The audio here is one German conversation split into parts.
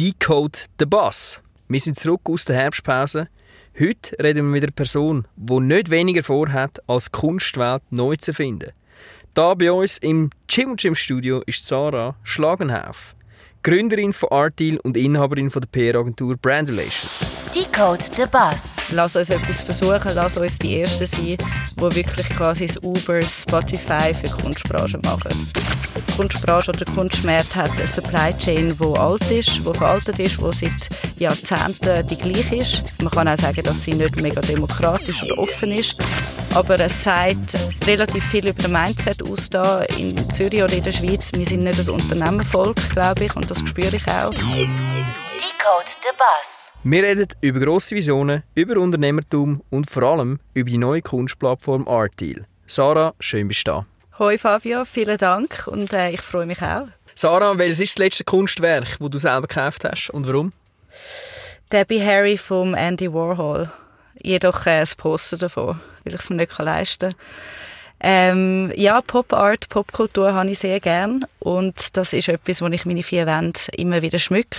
Decode the Bass. Wir sind zurück aus der Herbstpause. Heute reden wir mit einer Person, die nicht weniger vorhat, als Kunstwelt neu zu finden. Da bei uns im Jim Jim Studio ist Sarah Schlagenhauf, Gründerin von Artdeal und Inhaberin von der PR-Agentur Brand Relations. Decode the Bass. Lass uns etwas versuchen, lass uns die Ersten sein, die wirklich quasi das Uber, Spotify für die Kunstbranche machen. Die Kunstbranche oder der Kunstmarkt hat eine Supply Chain, die alt ist, die veraltet ist, die seit Jahrzehnten die gleiche ist. Man kann auch sagen, dass sie nicht mega demokratisch oder offen ist. Aber es sagt relativ viel über das Mindset aus da in Zürich oder in der Schweiz. Wir sind nicht das Unternehmervolk, glaube ich, und das spüre ich auch. Decode the Bass. Wir reden über grosse Visionen, über Unternehmertum und vor allem über die neue Kunstplattform Artdeal. Sarah, schön bist du da. Hoi Fabio, vielen Dank und äh, ich freue mich auch. Sarah, welches ist das letzte Kunstwerk, das du selber gekauft hast und warum? Debbie Harry vom Andy Warhol. Jedoch äh, ein Poster davon, weil ich es mir nicht leisten kann. Ähm, ja, Pop Art, Popkultur habe ich sehr gern und das ist etwas, wo ich meine vier Wände immer wieder schmücke.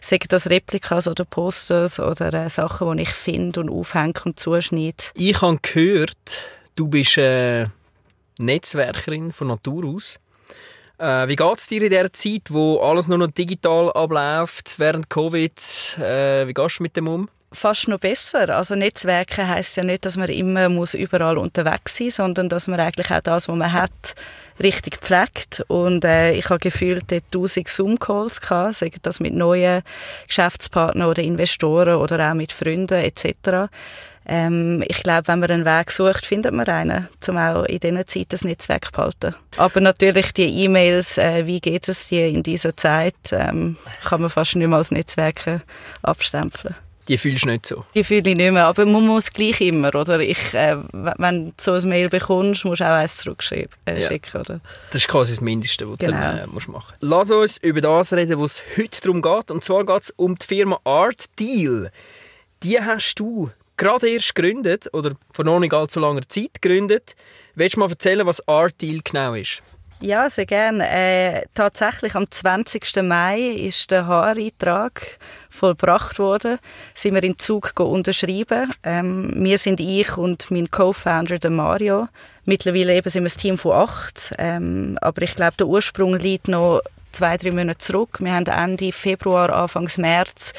Sei das Replikas oder Posters oder äh, Sachen, die ich finde und aufhänge und zuschneide. Ich habe gehört, du bist äh, Netzwerkerin von Natur aus. Äh, wie geht es dir in dieser Zeit, wo alles nur noch digital abläuft, während Covid? Äh, wie gehst du mit dem um? Fast noch besser. Also Netzwerke heißt ja nicht, dass man immer muss überall unterwegs sein, muss, sondern dass man eigentlich auch das, was man hat, richtig pflegt. Und äh, ich habe gefühlt 1000 Zoom-Calls gehabt, sei das mit neuen Geschäftspartnern oder Investoren oder auch mit Freunden etc. Ähm, ich glaube, wenn man einen Weg sucht, findet man einen, um auch in dieser Zeit das Netzwerk zu behalten. Aber natürlich die E-Mails, äh, wie geht es dir in dieser Zeit, ähm, kann man fast nicht mehr als Netzwerke abstempeln. Die fühlst du nicht so? Die fühle ich nicht mehr, aber man muss gleich immer, oder? Ich, äh, wenn du so ein Mail bekommst, musst du auch eins zurückschicken, äh, ja. oder? Das ist quasi das Mindeste, was genau. du dann, äh, musst machen musst. Lass uns über das reden, was es heute darum geht. Und zwar geht es um die Firma Art Deal. Die hast du gerade erst gegründet, oder vor noch nicht allzu langer Zeit gegründet. Willst du mal erzählen, was Art Deal genau ist? Ja, sehr gerne. Äh, tatsächlich am 20. Mai ist der Haareintrag vollbracht worden. Sind wir in Zug unterschrieben. Ähm, wir sind ich und mein Co-Founder der Mario. Mittlerweile eben sind wir ein Team von acht. Ähm, aber ich glaube, der Ursprung liegt noch zwei, drei Monate zurück. Wir haben Ende Februar, Anfang März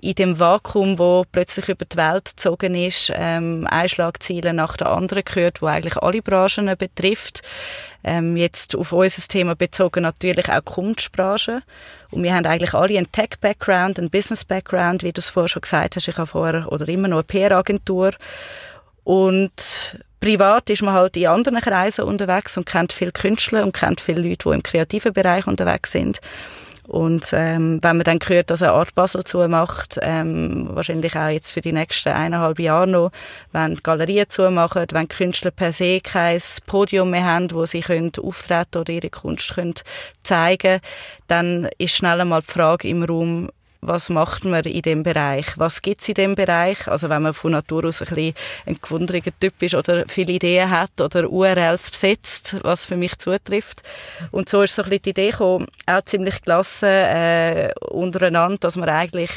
in dem Vakuum, wo plötzlich über die Welt gezogen ist, ähm, Einschlagziele nach der anderen gehört, wo eigentlich alle Branchen betrifft. Ähm, jetzt auf unser Thema bezogen natürlich auch die Kunstbranche. Und wir haben eigentlich alle einen Tech-Background, einen Business-Background, wie du es vorher schon gesagt hast. Ich habe vorher oder immer noch eine PR-Agentur. Und privat ist man halt in anderen Kreisen unterwegs und kennt viele Künstler und kennt viele Leute, die im kreativen Bereich unterwegs sind. Und ähm, wenn man dann hört, dass eine Art Basel zumacht, ähm, wahrscheinlich auch jetzt für die nächsten eineinhalb Jahre noch, wenn die Galerien zumachen, wenn Künstler per se kein Podium mehr haben, wo sie können auftreten oder ihre Kunst können zeigen dann ist schnell einmal die Frage im Raum, was macht man in dem Bereich, was gibt es in dem Bereich, also wenn man von Natur aus ein, bisschen ein gewunderiger Typ ist oder viele Ideen hat oder URLs besetzt, was für mich zutrifft. Und so ist so ein bisschen die Idee gekommen, auch ziemlich gelassen äh, untereinander, dass man eigentlich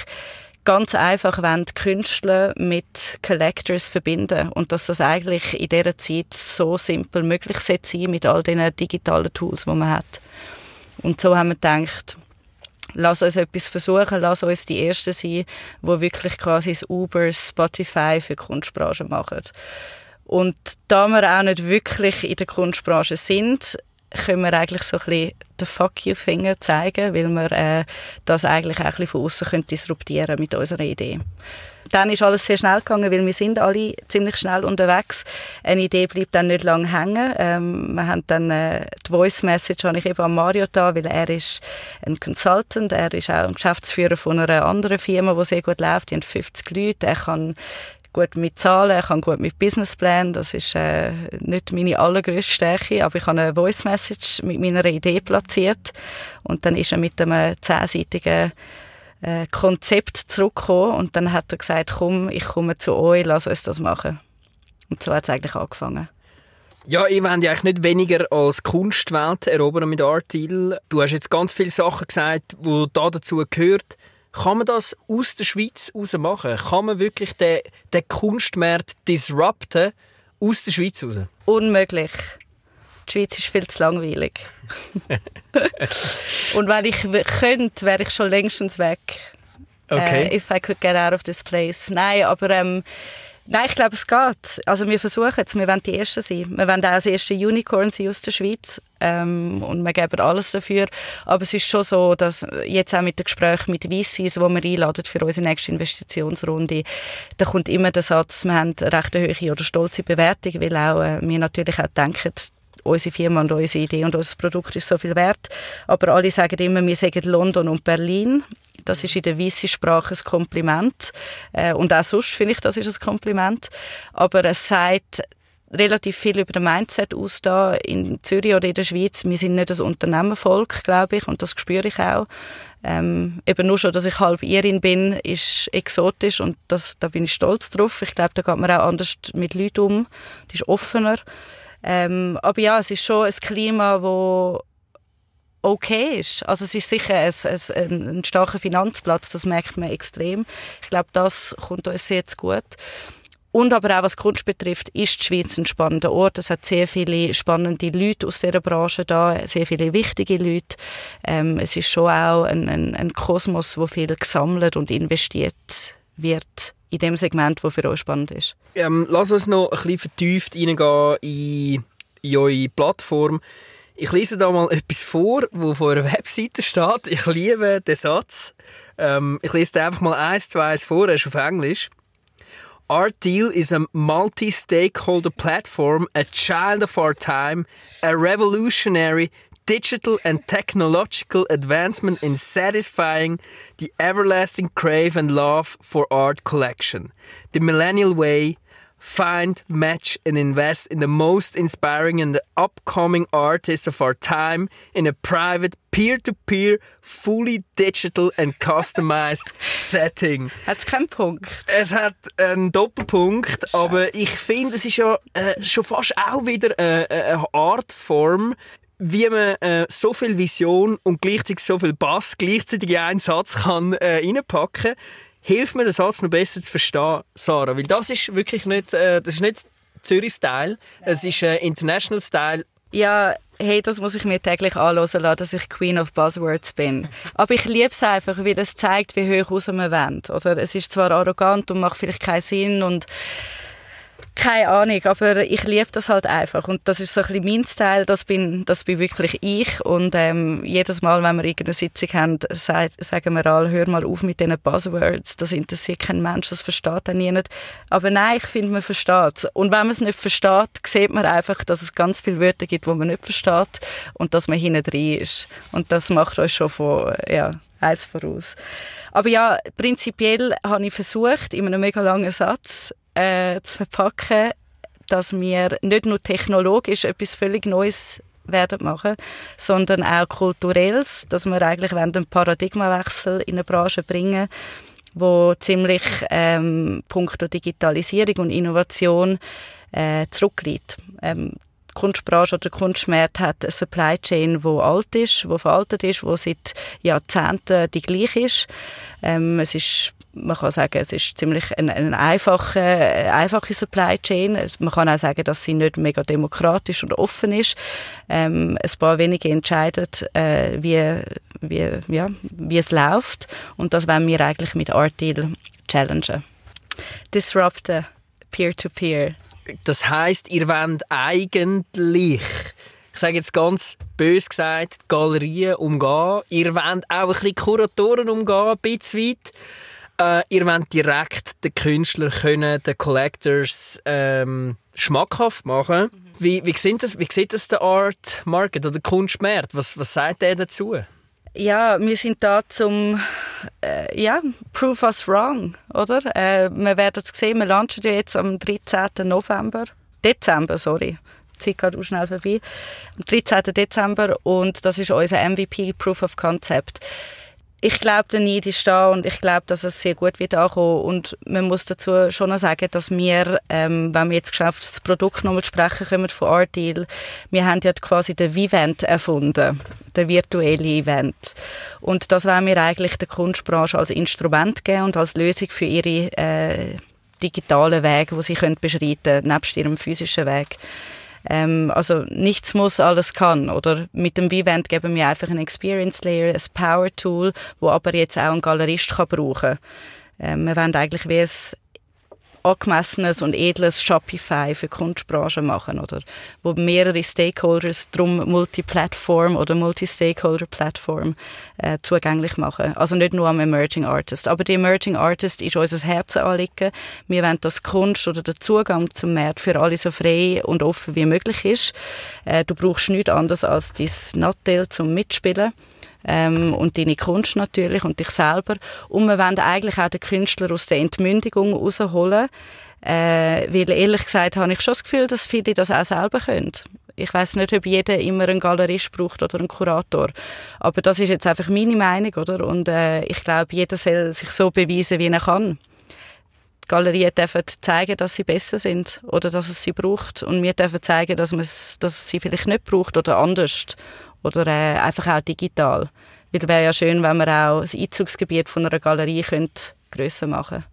ganz einfach wollen, Künstler mit Collectors verbinden und dass das eigentlich in dieser Zeit so simpel möglich sein mit all den digitalen Tools, die man hat. Und so haben wir gedacht, lass uns etwas versuchen, lass uns die Ersten sein, die wirklich quasi das Uber, Spotify für die Kunstbranche machen. Und da wir auch nicht wirklich in der Kunstbranche sind, können wir eigentlich so ein bisschen den Fuck you Finger zeigen, weil wir äh, das eigentlich auch ein bisschen von außen disruptieren mit unserer Idee dann ist alles sehr schnell gegangen, weil wir sind alle ziemlich schnell unterwegs. Eine Idee bleibt dann nicht lange hängen. Ähm, wir haben dann äh, die Voice Message habe ich eben an Mario da, weil er ist ein Consultant, er ist auch ein Geschäftsführer von einer anderen Firma, die sehr gut läuft. Die haben 50 Leute. Er kann gut mit Zahlen, er kann gut mit Businessplan. Das ist äh, nicht meine allergrößte Stärke, aber ich habe eine Voice Message mit meiner Idee platziert und dann ist er mit einem zehnseitigen äh, Konzept zurückgekommen und dann hat er gesagt, komm, ich komme zu euch, lass uns das machen. Und so hat es eigentlich angefangen. Ja, ihr wollt ja eigentlich nicht weniger als Kunstwelt erobern mit Art Deal. Du hast jetzt ganz viele Sachen gesagt, die da dazu gehört. Kann man das aus der Schweiz raus machen? Kann man wirklich den, den Kunstmarkt disrupten aus der Schweiz raus? Unmöglich. Die Schweiz ist viel zu langweilig. Und wenn ich könnte, wäre ich schon längstens weg. Okay. Äh, if I could get out of this place. Nein, aber ähm, nein, ich glaube, es geht. Also wir versuchen es, wir wollen die Ersten sein. Wir wollen auch das erste Unicorn sein aus der Schweiz ähm, und wir geben alles dafür. Aber es ist schon so, dass jetzt auch mit den Gesprächen mit VCs, die wir einladen für unsere nächste Investitionsrunde, da kommt immer der Satz, wir haben eine recht hohe oder stolze Bewertung, weil auch äh, wir natürlich auch denken, unsere Firma und unsere Idee und unser Produkt ist so viel wert. Aber alle sagen immer, wir sagen London und Berlin. Das ist in der weißen Sprache ein Kompliment. Äh, und auch sonst finde ich, das ist ein Kompliment. Aber es sagt relativ viel über den Mindset aus da in Zürich oder in der Schweiz. Wir sind nicht das Unternehmervolk, glaube ich, und das spüre ich auch. Ähm, eben nur schon, dass ich halb Irin bin, ist exotisch und das, da bin ich stolz drauf. Ich glaube, da geht man auch anders mit Leuten um. Die ist offener. Ähm, aber ja, es ist schon ein Klima, wo okay ist. Also es ist sicher ein, ein, ein starker Finanzplatz, das merkt man extrem. Ich glaube, das kommt uns sehr zu gut. Und aber auch was Kunst betrifft, ist die Schweiz ein spannender Ort. Es hat sehr viele spannende Leute aus dieser Branche da, sehr viele wichtige Leute. Ähm, es ist schon auch ein, ein, ein Kosmos, wo viel gesammelt und investiert wird in dem Segment, wo für uns spannend ist. Ähm, lass uns noch ein bisschen vertieft reingehen in, in eure Plattform. Ich lese da mal etwas vor, wo auf eurer Webseite steht. Ich liebe den Satz. Ähm, ich lese den einfach mal eins, zwei eins vor, er ist auf Englisch. Art Deal is a multi-stakeholder platform, a child of our time, a revolutionary digital and technological advancement in satisfying the everlasting crave and love for art collection. The millennial way, find, match, and invest in the most inspiring and the upcoming artists of our time in a private, peer-to-peer, fully digital and customized setting. Hat es keinen Punkt? Es hat einen Doppelpunkt, aber ich finde, es ist ja äh, schon fast auch wieder äh, äh, eine Artform, wie man äh, so viel Vision und gleichzeitig so viel Bass gleichzeitig in einen Satz kann äh, reinpacken. Hilft mir, den Satz noch besser zu verstehen, Sarah, weil das ist wirklich nicht, äh, nicht Zürich-Style, es ist äh, International-Style. Ja, hey, das muss ich mir täglich anhören lassen, dass ich Queen of Buzzwords bin. Aber ich liebe es einfach, weil das zeigt, wie hoch raus wir wollen. Oder es ist zwar arrogant und macht vielleicht keinen Sinn und keine Ahnung, aber ich liebe das halt einfach und das ist so ein bisschen mein Style, das bin, das bin wirklich ich und ähm, jedes Mal, wenn wir irgendeine Sitzung haben, sagt, sagen wir alle, hör mal auf mit diesen Buzzwords, das interessiert kein Mensch, das versteht auch niemand. Aber nein, ich finde, man versteht es. Und wenn man es nicht versteht, sieht man einfach, dass es ganz viele Wörter gibt, die man nicht versteht und dass man hinten drin ist. Und das macht euch schon von, ja, eins voraus. Aber ja, prinzipiell habe ich versucht, in einem mega langen Satz äh, zu verpacken, dass wir nicht nur technologisch etwas völlig Neues werden machen, sondern auch kulturelles, dass wir eigentlich einen Paradigmawechsel in eine Branche bringen, wo ziemlich ähm, punkto Digitalisierung und Innovation äh, zurückliegt. Ähm, die Kunstbranche oder der Kunstmarkt hat eine Supply Chain, die alt ist, die veraltet ist, die seit Jahrzehnten die gleiche ist. Ähm, es ist man kann sagen, es ist ziemlich eine, eine einfache, eine einfache Supply Chain. Man kann auch sagen, dass sie nicht mega demokratisch und offen ist. Ähm, ein paar wenige entscheiden, äh, wie, wie, ja, wie es läuft. Und das wollen wir eigentlich mit Art Deal challengen. Disrupten, peer-to-peer. Das heißt, ihr wollt eigentlich, ich sage jetzt ganz bös gesagt, Galerien umgehen. Ihr wollt auch ein bisschen Kuratoren umgehen, ein bisschen weit. Äh, ihr wollt direkt den Künstler können, den Collectors ähm, schmackhaft machen. Wie, wie, sieht das, wie sieht das der Art Market oder der Kunstmarkt? Was, was sagt der dazu? Ja, wir sind da zum äh, ja, Prove us wrong, oder? Äh, wir werden es sehen, wir launchen jetzt am 13. November, Dezember, sorry. Die Zeit geht schnell vorbei. Am 13. Dezember und das ist unser MVP Proof of Concept. Ich glaube, der Need ist da und ich glaube, dass es sehr gut wird ankommen. Und man muss dazu schon noch sagen, dass wir, ähm, wenn wir jetzt geschafft das Produkt nochmal sprechen können von Artdeal, wir haben ja quasi den Vivent erfunden, den virtuellen Event. Und das wollen wir eigentlich der Kunstbranche als Instrument geben und als Lösung für ihre äh, digitalen Wege, die sie können beschreiten nebst ihrem physischen Weg. Ähm, also nichts muss, alles kann. Oder mit dem Vivent geben wir einfach einen Experience Layer, ein Power Tool, wo aber jetzt auch ein Galerist kann brauchen. Ähm, wir wollen eigentlich wie ein angemessenes und edles Shopify für die Kunstbranche machen, oder? Wo mehrere Stakeholders drum Multi-Plattform oder Multi-Stakeholder-Plattform äh, zugänglich machen. Also nicht nur am Emerging Artist. Aber die Emerging Artist ist unser Herzenanliegen. Wir wollen, dass Kunst oder der Zugang zum Markt für alle so frei und offen wie möglich ist. Äh, du brauchst nichts anderes als dein Nattel zum Mitspielen ähm, und deine Kunst natürlich und dich selber. Und wir wollen eigentlich auch den Künstler aus der Entmündigung rausholen, äh, weil ehrlich gesagt habe ich schon das Gefühl, dass viele das auch selber können. Ich weiß nicht, ob jeder immer einen Galerist braucht oder einen Kurator, aber das ist jetzt einfach meine Meinung, oder? Und äh, ich glaube, jeder soll sich so beweisen, wie er kann. Galerien dürfen zeigen, dass sie besser sind oder dass es sie braucht. Und wir dürfen zeigen, dass, dass es sie vielleicht nicht braucht oder anders oder äh, einfach auch digital. Weil es wäre ja schön, wenn man auch das Einzugsgebiet von einer Galerie könnte grösser machen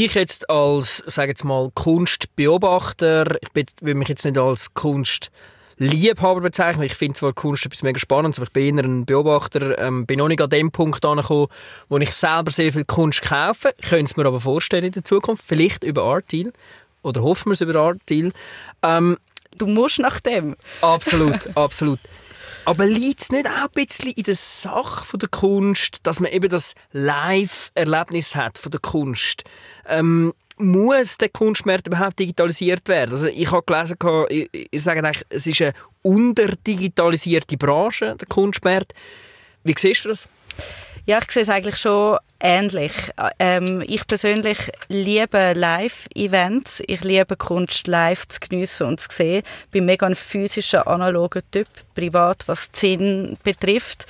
ich jetzt als, sage jetzt mal, Kunstbeobachter, ich will mich jetzt nicht als Kunstliebhaber bezeichnen. Ich finde zwar Kunst etwas mega Spannendes, aber ich bin eher ein Beobachter. Ähm, bin noch nicht an dem Punkt angekommen, wo ich selber sehr viel Kunst kaufe. Ich könnte es mir aber vorstellen in der Zukunft, vielleicht über Artdeal oder hoffen wir es über Artdeal. Ähm, du musst nach dem. Absolut, absolut. Aber liegt es nicht auch ein bisschen in der Sache der Kunst, dass man eben das Live-Erlebnis hat von der Kunst? Ähm, muss der Kunstmarkt überhaupt digitalisiert werden? Also ich habe gelesen, ihr sagt eigentlich, es ist eine unterdigitalisierte Branche, der Kunstmarkt. Wie siehst du das? Ja, ich sehe es eigentlich schon ähnlich. Ähm, ich persönlich liebe Live-Events. Ich liebe Kunst live zu geniessen und zu sehen. Ich bin mega ein physischer, analoger Typ, privat, was Sinn betrifft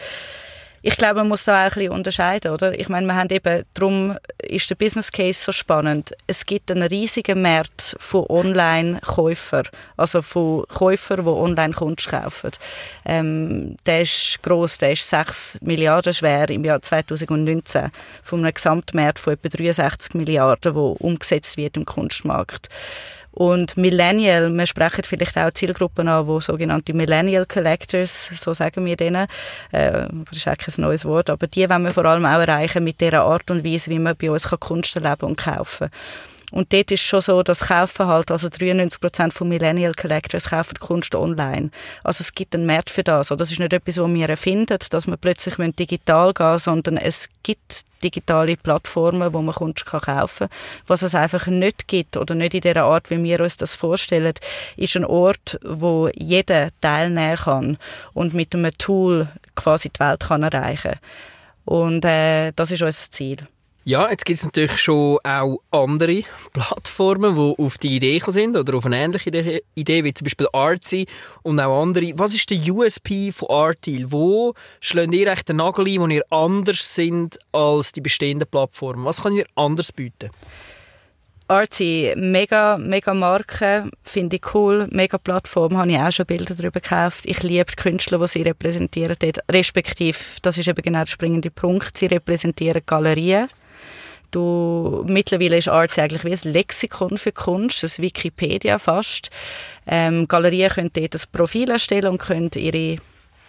ich glaube, man muss da auch ein bisschen unterscheiden, oder? Ich meine, wir haben eben, darum ist der Business Case so spannend. Es gibt einen riesigen Markt von Online-Käufern, also von Käufern, die online Kunst kaufen. Ähm, der ist gross, der ist 6 Milliarden schwer im Jahr 2019 von einem Gesamtmarkt von etwa 63 Milliarden, wo umgesetzt wird im Kunstmarkt. Und Millennial, wir sprechen vielleicht auch Zielgruppen an, wo sogenannte Millennial Collectors, so sagen wir denen, äh, das ist eigentlich ein neues Wort, aber die wollen wir vor allem auch erreichen mit der Art und Weise, wie man bei uns Kunst erleben und kaufen kann. Und dort ist schon so, dass kaufen halt, also 93% von Millennial Collectors kaufen Kunst online. Also es gibt einen Markt für das. das ist nicht etwas, was wir erfinden, dass man plötzlich digital gehen sondern es gibt digitale Plattformen, wo man Kunst kaufen kann. Was es einfach nicht gibt oder nicht in der Art, wie wir uns das vorstellen, ist ein Ort, wo jeder teilnehmen kann und mit einem Tool quasi die Welt kann erreichen kann. Und äh, das ist unser Ziel. Ja, jetzt gibt es natürlich schon auch andere Plattformen, die auf die Idee sind oder auf eine ähnliche Idee, wie zum Beispiel Artsy und auch andere. Was ist der USP von Artil? Wo schlägt ihr echt den Nagel ein, wo ihr anders sind als die bestehenden Plattformen? Was kann ihr anders bieten? Artsy, mega, mega Marke, finde ich cool, mega Plattform, habe ich auch schon Bilder darüber gekauft. Ich liebe die Künstler, die sie repräsentieren respektive, das ist eben genau der springende Punkt, sie repräsentieren Galerien Du, mittlerweile ist Arts eigentlich wie ein Lexikon für Kunst, ein Wikipedia fast. Ähm, Galerien können dort ein Profil erstellen und können ihre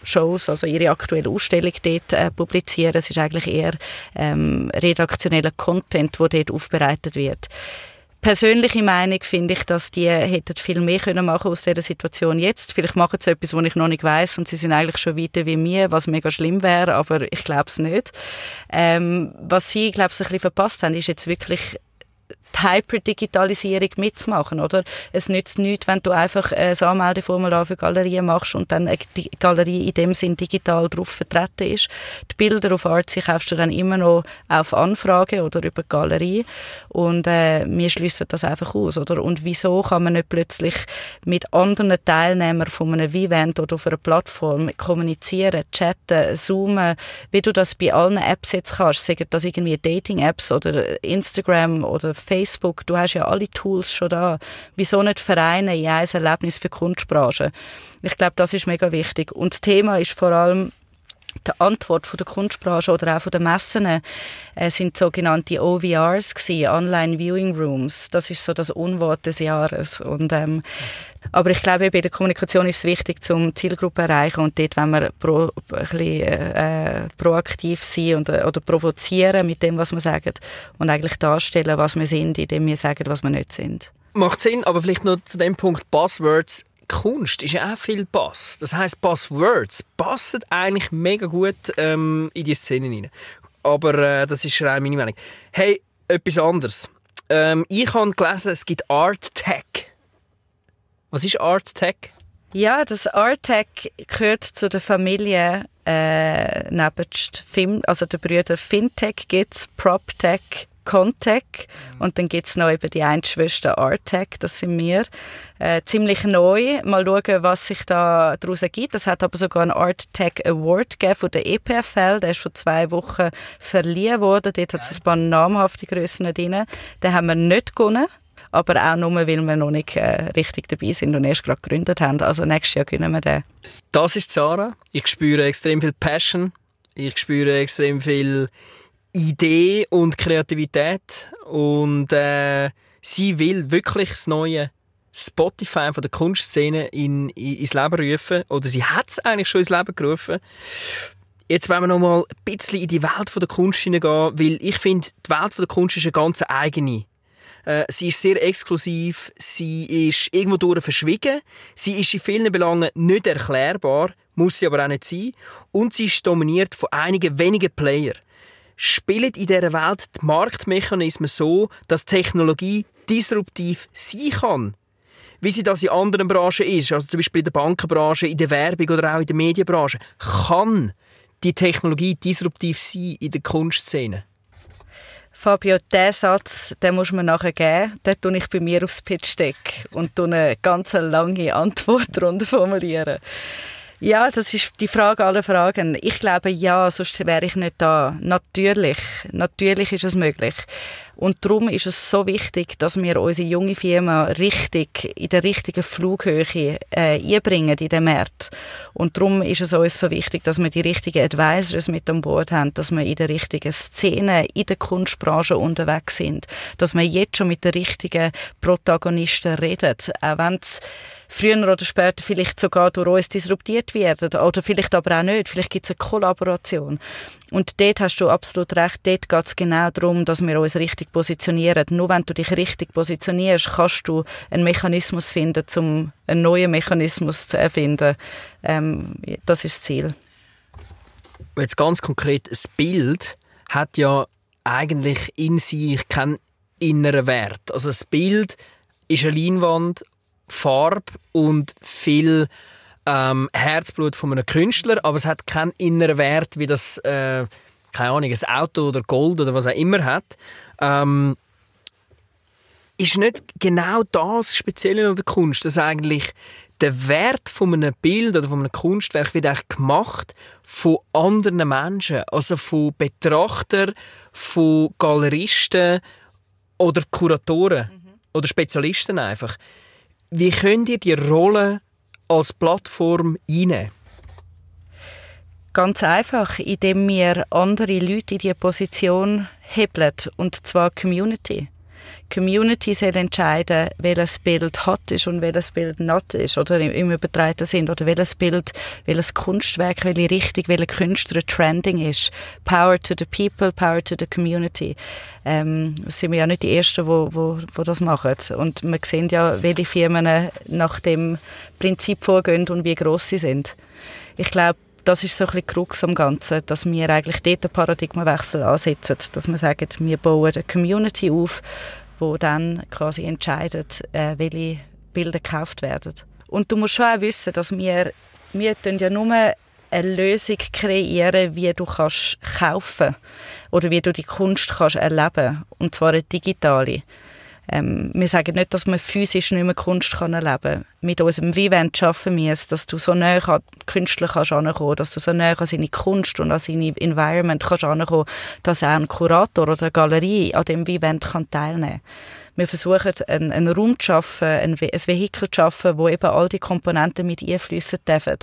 Shows, also ihre aktuelle Ausstellung dort äh, publizieren. Es ist eigentlich eher ähm, redaktioneller Content, der dort aufbereitet wird persönliche Meinung finde ich, dass die hätten viel mehr können machen aus dieser Situation jetzt. Vielleicht machen sie etwas, was ich noch nicht weiß und sie sind eigentlich schon weiter wie mir, was mega schlimm wäre, aber ich glaube es nicht. Ähm, was sie, glaube ich, ein bisschen verpasst haben, ist jetzt wirklich die Hyper-Digitalisierung mitzumachen, oder? Es nützt nichts, wenn du einfach ein Anmeldeformular für Galerien machst und dann die Galerie in dem Sinn digital drauf vertreten ist. Die Bilder auf Artsy kaufst du dann immer noch auf Anfrage oder über die Galerie und äh, wir schließen das einfach aus, oder? Und wieso kann man nicht plötzlich mit anderen Teilnehmern von einem Event oder auf einer Plattform kommunizieren, chatten, zoomen, wie du das bei allen Apps jetzt kannst, sagen das irgendwie Dating-Apps oder Instagram oder Facebook du hast ja alle Tools schon da. Wieso nicht vereinen in ein Erlebnis für Kunstbranche? Ich glaube, das ist mega wichtig. Und das Thema ist vor allem die Antwort von der Kunstbranche oder auch von den Messen äh, sind sogenannte OVRs gewesen, Online Viewing Rooms. Das ist so das Unwort des Jahres. Und, ähm, aber ich glaube, bei der Kommunikation ist es wichtig, zum Zielgruppe erreichen und dort wenn wir pro, äh, proaktiv sein und, äh, oder provozieren mit dem, was wir sagen und eigentlich darstellen, was wir sind, indem wir sagen, was wir nicht sind. Macht Sinn, aber vielleicht noch zu dem Punkt Buzzwords Kunst ist ja auch viel Bass. Das heißt, Buzzwords passen eigentlich mega gut ähm, in die Szene rein. Aber äh, das ist rein meine Meinung. Hey, etwas anderes. Ähm, ich habe gelesen, es gibt Art Tech. Was ist Art Tech? Ja, das Art Tech gehört zu der Familie äh, nebst Film, also der Brüder Fintech gibt es, PropTech Contech und dann gibt es noch eben die Einschwester Artec, das sind wir. Äh, ziemlich neu. Mal schauen, was sich da daraus ergibt. Es hat aber sogar einen Arttech Award gegeben von der EPFL. Der ist vor zwei Wochen verliehen worden. Dort hat es ein paar namhafte Grössen drin. Den haben wir nicht gewonnen. Aber auch nur, weil wir noch nicht äh, richtig dabei sind und erst gerade gegründet haben. Also nächstes Jahr gewinnen wir den. Das ist Sarah. Ich spüre extrem viel Passion. Ich spüre extrem viel Idee und Kreativität und äh, sie will wirklich das neue Spotify von der Kunstszene in, in, ins Leben rufen oder sie hat es eigentlich schon ins Leben gerufen. Jetzt wollen wir noch mal ein bisschen in die Welt der Kunst hineingehen, weil ich finde, die Welt der Kunst ist eine ganz eigene. Äh, sie ist sehr exklusiv, sie ist irgendwo durch verschwiegen, sie ist in vielen Belangen nicht erklärbar, muss sie aber auch nicht sein, und sie ist dominiert von einigen wenigen Playern spielen in dieser Welt die Marktmechanismen so, dass Technologie disruptiv sein kann. Wie sie das in anderen Branchen ist, also zum Beispiel in der Bankenbranche, in der Werbung oder auch in der Medienbranche, kann die Technologie disruptiv sein in der Kunstszene. Fabio, diesen Satz den muss man nachher geben. Den tue ich bei mir aufs Pitch-Deck und eine ganz lange Antwortrunde formulieren. Ja, das ist die Frage aller Fragen. Ich glaube, ja, sonst wäre ich nicht da. Natürlich, natürlich ist es möglich. Und darum ist es so wichtig, dass wir unsere junge Firma richtig, in der richtigen Flughöhe äh, einbringen in den Markt. Und darum ist es uns so wichtig, dass wir die richtigen Advisors mit an Bord haben, dass wir in der richtigen Szene, in der Kunstbranche unterwegs sind, dass wir jetzt schon mit den richtigen Protagonisten reden, auch wenn es früher oder später vielleicht sogar durch uns disruptiert werden oder vielleicht aber auch nicht. Vielleicht gibt es eine Kollaboration. Und dort hast du absolut recht, dort geht es genau darum, dass wir uns richtig positionieren. Nur wenn du dich richtig positionierst, kannst du einen Mechanismus finden, um einen neuen Mechanismus zu erfinden. Ähm, das ist das Ziel. Jetzt ganz konkret, das Bild hat ja eigentlich in sich keinen inneren Wert. Also das Bild ist eine Leinwand Farbe und viel ähm, Herzblut von einem Künstler, aber es hat keinen inneren Wert, wie das, äh, keine Ahnung, ein Auto oder Gold oder was auch immer hat. Ähm, ist nicht genau das Spezielle an der Kunst, dass eigentlich der Wert von einem Bild oder von einem Kunstwerk wird eigentlich gemacht von anderen Menschen, also von Betrachtern, von Galeristen oder Kuratoren mhm. oder Spezialisten einfach. Wie könnt ihr die Rolle als Plattform einnehmen? Ganz einfach, indem wir andere Leute in diese Position hebeln, und zwar Community. Community soll entscheiden, welches Bild hot ist und welches Bild not ist, oder im übertreiten Sinn, oder welches Bild, welches Kunstwerk, welche Richtung, welcher Künstler trending ist. Power to the people, power to the community. Ähm, sind wir ja nicht die Ersten, wo, wo, wo das machen. Und wir sehen ja, welche Firmen nach dem Prinzip vorgehen und wie groß sie sind. Ich glaube, das ist so ein bisschen Krux am Ganzen, dass wir eigentlich dort einen Paradigmenwechsel ansetzen, dass wir sagen, wir bauen eine Community auf, wo dann quasi entscheidet, äh, welche Bilder gekauft werden. Und du musst schon auch wissen, dass wir, wir ja nur eine Lösung kreieren, wie du kannst kaufen oder wie du die Kunst kannst erleben und zwar eine digitale. Ähm, wir sagen nicht, dass man physisch nicht mehr Kunst kann erleben kann. Mit unserem Vivent schaffen wir es, dass du so näher an Künstler kannst dass du so näher an seine Kunst und an seine Environment kannst dass auch ein Kurator oder eine Galerie an dem Vivent kann teilnehmen kann. Wir versuchen, einen, einen Raum zu schaffen, ein, ein Vehikel zu schaffen, wo eben all die Komponenten mit einfließen dürfen.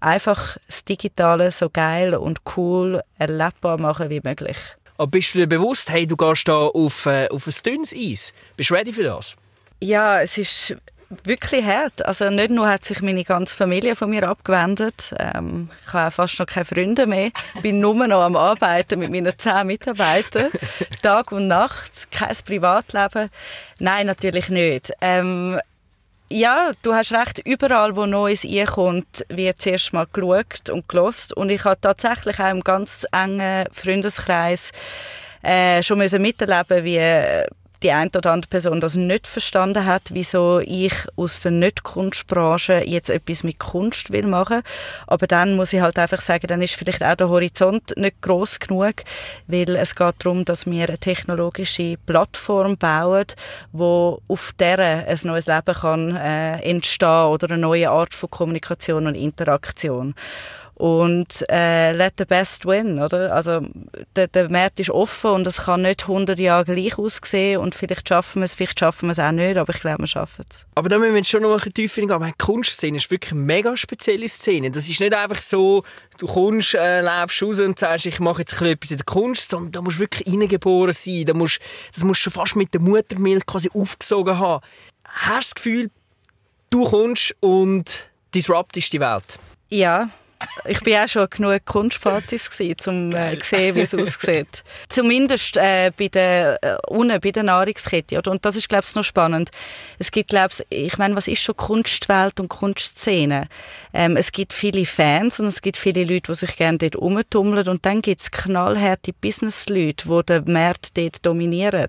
Einfach das Digitale so geil und cool erlebbar machen wie möglich. Aber bist du dir bewusst, hey, du gehst da auf, äh, auf ein dünnes Eis? Bist du ready für das? Ja, es ist wirklich hart. Also nicht nur hat sich meine ganze Familie von mir abgewendet, ähm, ich habe fast noch keine Freunde mehr, ich bin nur noch am Arbeiten mit meinen zehn Mitarbeitern, Tag und Nacht, kein Privatleben. Nein, natürlich nicht. Ähm, ja, du hast recht, überall, wo Neues einkommt, wird zuerst mal geschaut und gelost. Und ich habe tatsächlich auch im ganz engen Freundeskreis äh, schon miterleben wie die eine oder andere Person das nicht verstanden hat, wieso ich aus der Nicht-Kunstbranche jetzt etwas mit Kunst will machen. Aber dann muss ich halt einfach sagen, dann ist vielleicht auch der Horizont nicht groß genug, weil es geht darum, dass wir eine technologische Plattform bauen, wo auf der ein neues Leben kann äh, entstehen oder eine neue Art von Kommunikation und Interaktion und äh, let the best win, oder? Also der, der Markt ist offen und es kann nicht 100 Jahre gleich aussehen und vielleicht schaffen wir es, vielleicht schaffen wir es auch nicht, aber ich glaube, wir schaffen es. Aber da müssen wir schon noch ein bisschen tiefer gehen. Die Kunstszene ist wirklich eine mega spezielle Szene. Das ist nicht einfach so, du kommst, äh, läufst raus und sagst, ich mache jetzt etwas in der Kunst, sondern da musst du wirklich reingeboren sein. Da musst, das musst du schon fast mit der Muttermilch quasi aufgesogen haben. Hast du das Gefühl, du kommst und disruptest die Welt? Ja, ich bin auch schon genug Kunstpartys gewesen, um äh, zu sehen, wie es aussieht. Zumindest äh, bei der, äh, unten bei der Nahrungskette. Oder? Und das ist, glaube ich, noch spannend. Es gibt, glaube ich, ich meine, was ist schon Kunstwelt und Kunstszene? Ähm, es gibt viele Fans und es gibt viele Leute, die sich gerne dort rumtummeln. Und dann gibt es knallharte Business-Leute, die den Markt dort dominieren.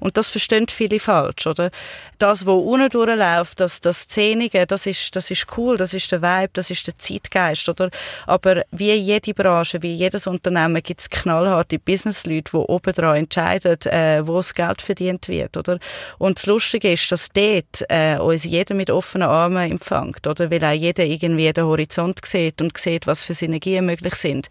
Und das verstehen viele falsch, oder? Das, was unten durchläuft, das, das Szenige, das ist, das ist cool, das ist der Vibe, das ist der Zeitgeist, oder? Aber wie jede Branche, wie jedes Unternehmen gibt es knallharte Businessleute, die oben dran entscheiden, äh, wo das Geld verdient wird, oder? Und das Lustige ist, dass dort äh, uns jeder mit offenen Armen empfängt, oder? Weil auch jeder irgendwie den Horizont sieht und sieht, was für Synergien möglich sind.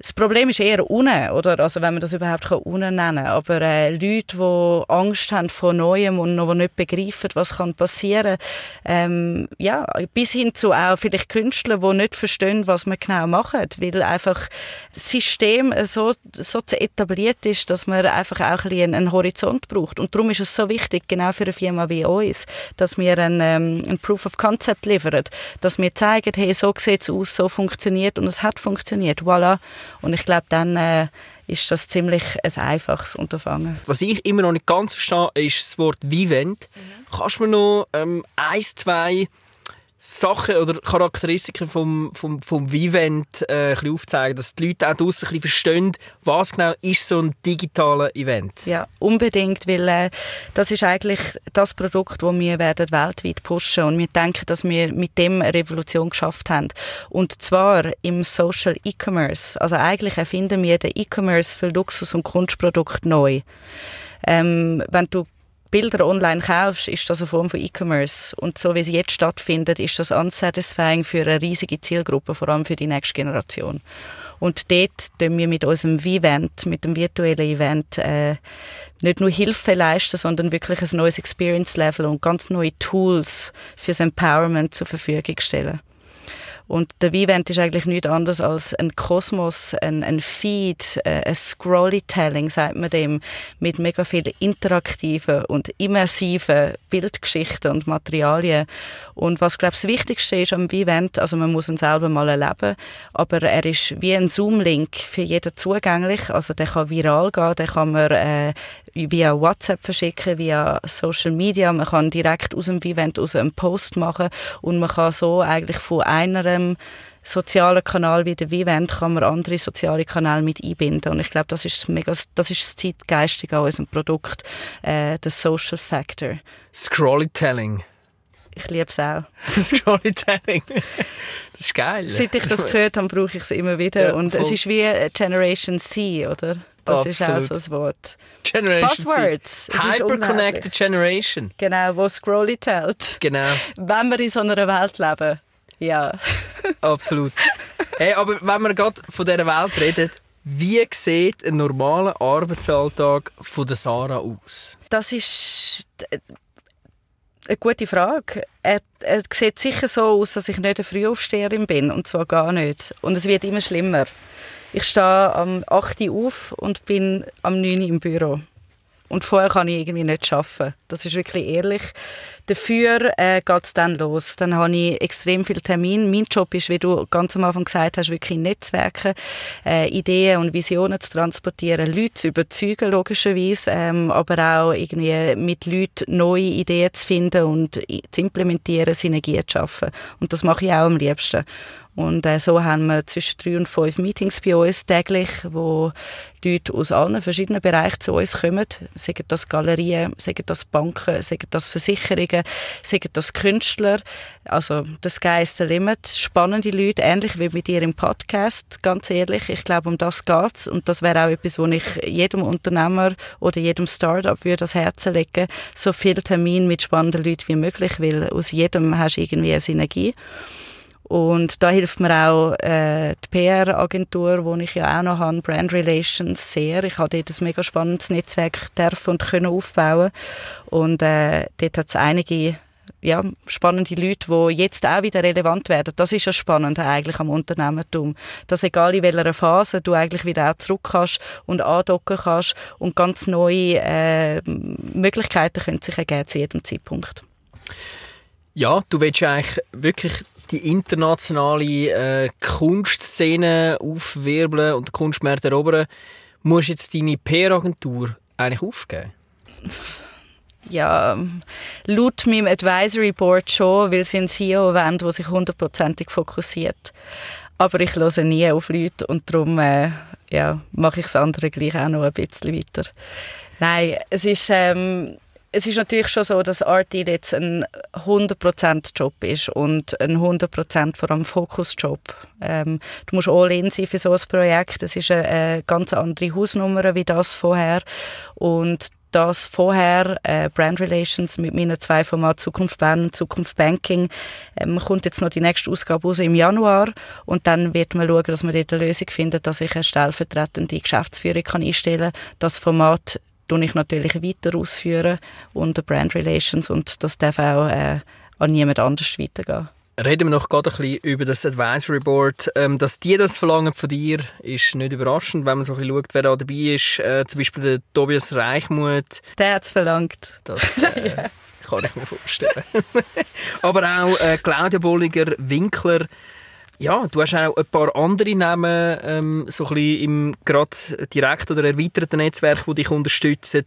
Das Problem ist eher unten, oder? Also wenn man das überhaupt unten nennen kann. Aber äh, Leute, die Angst haben vor Neuem und noch nicht begreifen, was kann passieren ähm, ja, bis hin zu auch vielleicht Künstler, die nicht verstehen, was man genau macht, weil einfach das System so, so etabliert ist, dass man einfach auch ein bisschen einen Horizont braucht. Und darum ist es so wichtig, genau für eine Firma wie uns, dass wir ein, ähm, ein Proof of Concept liefern, dass wir zeigen, hey, so sieht es aus, so funktioniert und es hat funktioniert, voilà. Und ich glaube, dann äh, ist das ziemlich ein einfaches Unterfangen. Was ich immer noch nicht ganz verstehe, ist das Wort Vivent. Mhm. Kannst du mir noch ähm, ein, zwei Sachen oder Charakteristiken vom, vom, vom Vivent äh, aufzeigen, dass die Leute auch draussen ein verstehen, was genau ist so ein digitaler Event? Ja, unbedingt, weil äh, das ist eigentlich das Produkt, das wir werden weltweit pushen und wir denken, dass wir mit dem eine Revolution geschafft haben. Und zwar im Social E-Commerce. Also eigentlich erfinden wir den E-Commerce für Luxus- und Kunstprodukte neu. Ähm, wenn du Bilder online kaufst, ist das eine Form von E-Commerce. Und so wie es jetzt stattfindet, ist das unsatisfying für eine riesige Zielgruppe, vor allem für die nächste Generation. Und dort tun wir mit unserem V-Event, mit dem virtuellen Event, äh, nicht nur Hilfe leisten, sondern wirklich ein neues Experience-Level und ganz neue Tools fürs Empowerment zur Verfügung stellen. Und der V-Event ist eigentlich nichts anderes als ein Kosmos, ein, ein Feed, äh, ein Scrollytelling, sagt man dem, mit mega vielen interaktiven und immersiven Bildgeschichten und Materialien. Und was, glaube ich, das Wichtigste ist am V-Event, also man muss ihn selber mal erleben, aber er ist wie ein Zoom-Link für jeden zugänglich, also der kann viral gehen, der kann man äh, via WhatsApp verschicken, via Social Media. Man kann direkt aus dem Event aus einen Post machen und man kann so eigentlich von einem sozialen Kanal wie der Vivent kann man andere soziale Kanäle mit einbinden. Und ich glaube, das ist mega, das ist das Zeitgeistige an unserem Produkt, äh, der Social Factor. Scrollytelling. Ich liebe es auch. Scrollytelling. Das ist geil. Seit ich das gehört habe, brauche ich es immer wieder. Ja, und es ist wie Generation C, oder? Das ist auch Absolut. so ein Wort. Generation. Buzzwords. Hyper-connected. Generation. Genau, wo Scrolly teilt. Genau, Wenn wir in so einer Welt leben. Ja. absolut. Hey, aber wenn wir gerade von dieser Welt reden, wie sieht ein normaler Arbeitsalltag von der Sarah aus? Das ist äh, eine gute Frage. Er, er sieht sicher so aus, dass ich nicht eine Frühaufsteherin bin. Und zwar gar nicht. Und es wird immer schlimmer. Ich stehe am 8 Uhr auf und bin am 9 Uhr im Büro. Und vorher kann ich irgendwie nicht arbeiten. Das ist wirklich ehrlich. Dafür äh, geht es dann los. Dann habe ich extrem viele Termine. Mein Job ist, wie du ganz am Anfang gesagt hast, wirklich Netzwerke, äh, Ideen und Visionen zu transportieren, Leute zu überzeugen, logischerweise, ähm, aber auch irgendwie mit Leuten neue Ideen zu finden und zu implementieren, Synergien zu schaffen. Und das mache ich auch am liebsten. Und äh, so haben wir zwischen drei und fünf Meetings bei uns täglich, wo Leute aus allen verschiedenen Bereichen zu uns kommen. Sagen das Galerien, sagen das Banken, sagen das Versicherungen, sagen das Künstler. Also das is the limit. Spannende Leute, ähnlich wie mit dir im Podcast, ganz ehrlich. Ich glaube, um das geht's. Und das wäre auch etwas, wo ich jedem Unternehmer oder jedem Startup würde das Herz legen, so viele Termine mit spannenden Leuten wie möglich, weil aus jedem hast du irgendwie eine Synergie. Und da hilft mir auch äh, die PR-Agentur, wo ich ja auch noch habe, Brand Relations, sehr. Ich habe dort ein mega spannendes Netzwerk dürfen und können aufbauen. Und äh, dort hat es einige ja, spannende Leute, die jetzt auch wieder relevant werden. Das ist ja spannend eigentlich am Unternehmertum. Dass egal in welcher Phase du eigentlich wieder auch zurück kannst und andocken kannst und ganz neue äh, Möglichkeiten können sich ergeben zu jedem Zeitpunkt. Ja, du willst eigentlich wirklich die internationale äh, Kunstszene aufwirbeln und den Kunstmarkt erobern. Musst jetzt deine PR-Agentur eigentlich aufgeben? Ja, laut meinem Advisory Board schon, weil sie einen CEO wollen, der sich hundertprozentig fokussiert. Aber ich höre nie auf Leute und darum äh, ja, mache ich das andere gleich auch noch ein bisschen weiter. Nein, es ist, ähm, es ist natürlich schon so, dass RT jetzt ein 100% Job ist und ein 100% vor allem Fokusjob. Ähm, du musst all in sein für so ein Projekt. Es ist eine, eine ganz andere Hausnummer wie das vorher und das vorher, äh, Brand Relations mit meinen zwei Formaten Zukunft Bern und Zukunft Banking, ähm, kommt jetzt noch die nächste Ausgabe raus im Januar und dann wird man schauen, dass man dort eine Lösung findet, dass ich eine stellvertretende Geschäftsführung kann einstellen kann. Das Format tue ich natürlich weiter ausführen unter Brand Relations und das darf auch äh, an niemand anders weitergehen. Reden wir noch gerade ein bisschen über das Advisory Board. Ähm, dass die das verlangen von dir, ist nicht überraschend, wenn man so ein bisschen schaut, wer da dabei ist. Äh, zum Beispiel der Tobias Reichmuth. Der hat es verlangt. Das äh, kann ich mir vorstellen. Aber auch äh, Claudia Bolliger, Winkler. Ja, du hast auch ein paar andere Namen ähm, so ein bisschen im gerade direkt oder erweiterten Netzwerk, die dich unterstützen.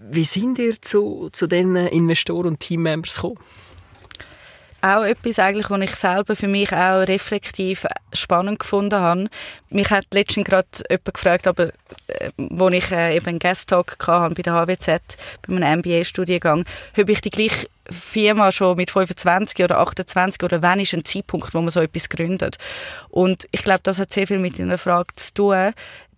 Wie sind ihr zu, zu diesen Investoren und Teammembers gekommen? Auch etwas, eigentlich, was ich selber für mich auch reflektiv spannend gefunden habe. Mich hat letztens gerade jemand gefragt, aber, äh, wo ich äh, eben einen Guest-Talk hatte bei der HWZ, bei einem MBA-Studiengang, ob ich die gleiche Firma schon mit 25 oder 28 oder wann ist ein Zeitpunkt, wo man so etwas gründet. Und ich glaube, das hat sehr viel mit einer Frage zu tun.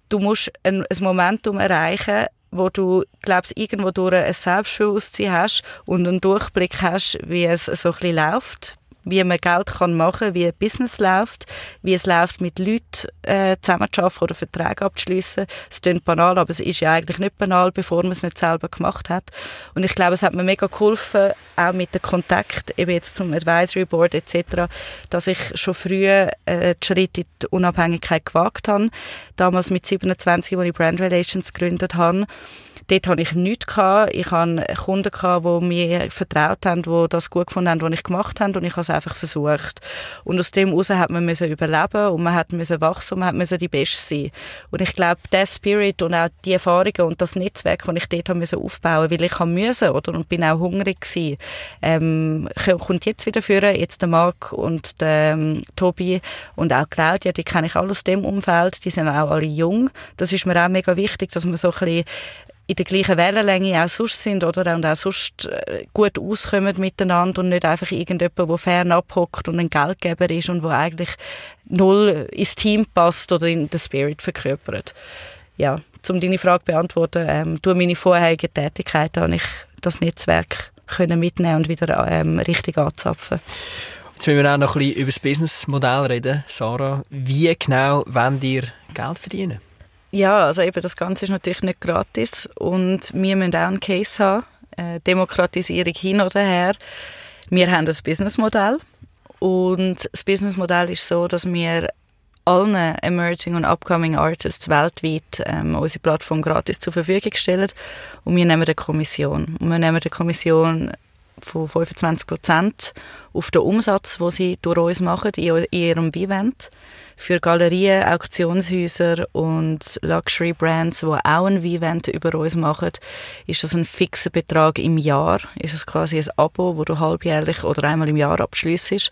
Du musst ein, ein Momentum erreichen, wo du, glaubst, irgendwo durch ein Selbstbewusstsein hast und einen Durchblick hast, wie es so ein bisschen läuft, wie man Geld kann machen, wie ein Business läuft, wie es läuft, mit Leuten äh, zusammenzuarbeiten oder Verträge abzuschließen. Es klingt banal, aber es ist ja eigentlich nicht banal, bevor man es nicht selber gemacht hat. Und ich glaube, es hat mir mega geholfen, auch mit dem Kontakt eben jetzt zum Advisory Board etc., dass ich schon früh äh, den Schritt in die Unabhängigkeit gewagt habe. Damals mit 27, als ich Brand Relations gegründet habe. Dort hatte ich nichts. Gehabt. Ich hatte Kunden, gehabt, die mir vertraut haben, die das gut gefunden haben, was ich gemacht habe und ich habe es einfach versucht. Und aus dem heraus hat man müssen überleben und man hat müssen wachsen und man hat müssen die Beste sein. Und ich glaube, der Spirit und auch die Erfahrungen und das Netzwerk, das ich dort müssen aufbauen weil ich musste oder, und bin auch hungrig gewesen, ähm, kommt jetzt wieder führen, jetzt der Marc und der ähm, Tobi und auch Claudia, die kenne ich alle aus dem Umfeld, die sind auch alle jung. Das ist mir auch mega wichtig, dass man so ein bisschen in der gleichen Wellenlänge auch sonst sind oder und auch sonst äh, gut auskommen miteinander und nicht einfach irgendjemand, der fern abhockt und ein Geldgeber ist und wo eigentlich null ins Team passt oder in den Spirit verkörpert. Ja, um deine Frage zu beantworten, ähm, durch meine vorherigen Tätigkeiten habe ich das Netzwerk können mitnehmen und wieder ähm, richtig anzapfen. Jetzt müssen wir auch noch ein bisschen über das Businessmodell reden. Sarah, wie genau wollt ihr Geld verdienen? Ja, also eben das Ganze ist natürlich nicht gratis und wir müssen auch einen Case haben, äh, Demokratisierung hin oder her. Wir haben ein Businessmodell und das Businessmodell ist so, dass wir allen Emerging und Upcoming Artists weltweit ähm, unsere Plattform gratis zur Verfügung stellen und wir nehmen eine Kommission. Und wir nehmen eine Kommission von 25 Prozent auf den Umsatz, den sie durch uns machen in ihrem Event. Für Galerien, Auktionshäuser und Luxury Brands, die auch ein Event über uns machen, ist das ein fixer Betrag im Jahr. Ist es quasi ein Abo, wo du halbjährlich oder einmal im Jahr abschließt.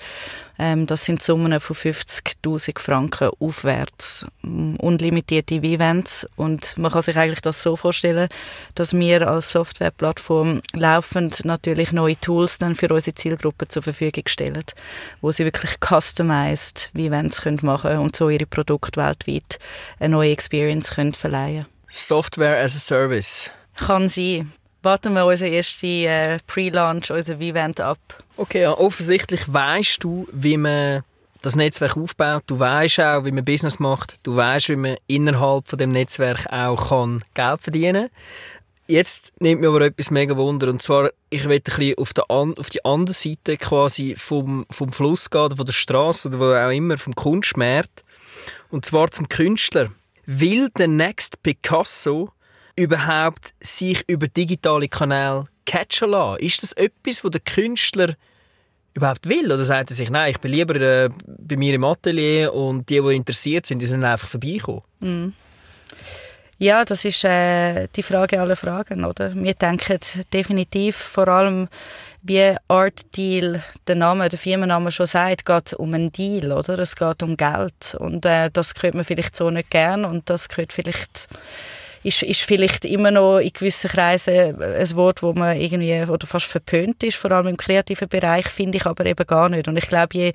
Ähm, das sind Summen von 50.000 Franken aufwärts. Mm, unlimitierte Events. Und man kann sich eigentlich das so vorstellen, dass wir als Softwareplattform laufend natürlich neue Tools dann für unsere Zielgruppe zur Verfügung stellen, wo sie wirklich customized Events können machen und so ihre Produkte weltweit eine neue Experience können verleihen Software as a Service. Kann sein warten wir unseren ersten äh, Pre-Launch, unser Event ab. Okay, ja, offensichtlich weißt du, wie man das Netzwerk aufbaut. Du weißt auch, wie man Business macht. Du weißt, wie man innerhalb von dem Netzwerk auch kann Geld verdienen. Jetzt nimmt mir aber etwas mega Wunder und zwar ich will ein bisschen auf, der auf die andere Seite quasi vom, vom Fluss gehen von der Straße oder wo auch immer vom Kunstmarkt und zwar zum Künstler. Will der Next Picasso überhaupt sich über digitale Kanäle catchen lassen? Ist das etwas, was der Künstler überhaupt will? Oder sagt er sich, nein, ich bin lieber äh, bei mir im Atelier und die, die interessiert sind, die sollen einfach vorbeikommen? Mm. Ja, das ist äh, die Frage aller Fragen, oder? Wir denken definitiv vor allem, wie Art Deal der Name, der Firmenname schon sagt, geht es um einen Deal, oder? Es geht um Geld und äh, das hört man vielleicht so nicht gern und das gehört vielleicht ist, ist vielleicht immer noch in gewissen Kreisen ein Wort, wo man irgendwie oder fast verpönt ist, vor allem im kreativen Bereich, finde ich aber eben gar nicht. Und ich glaube, je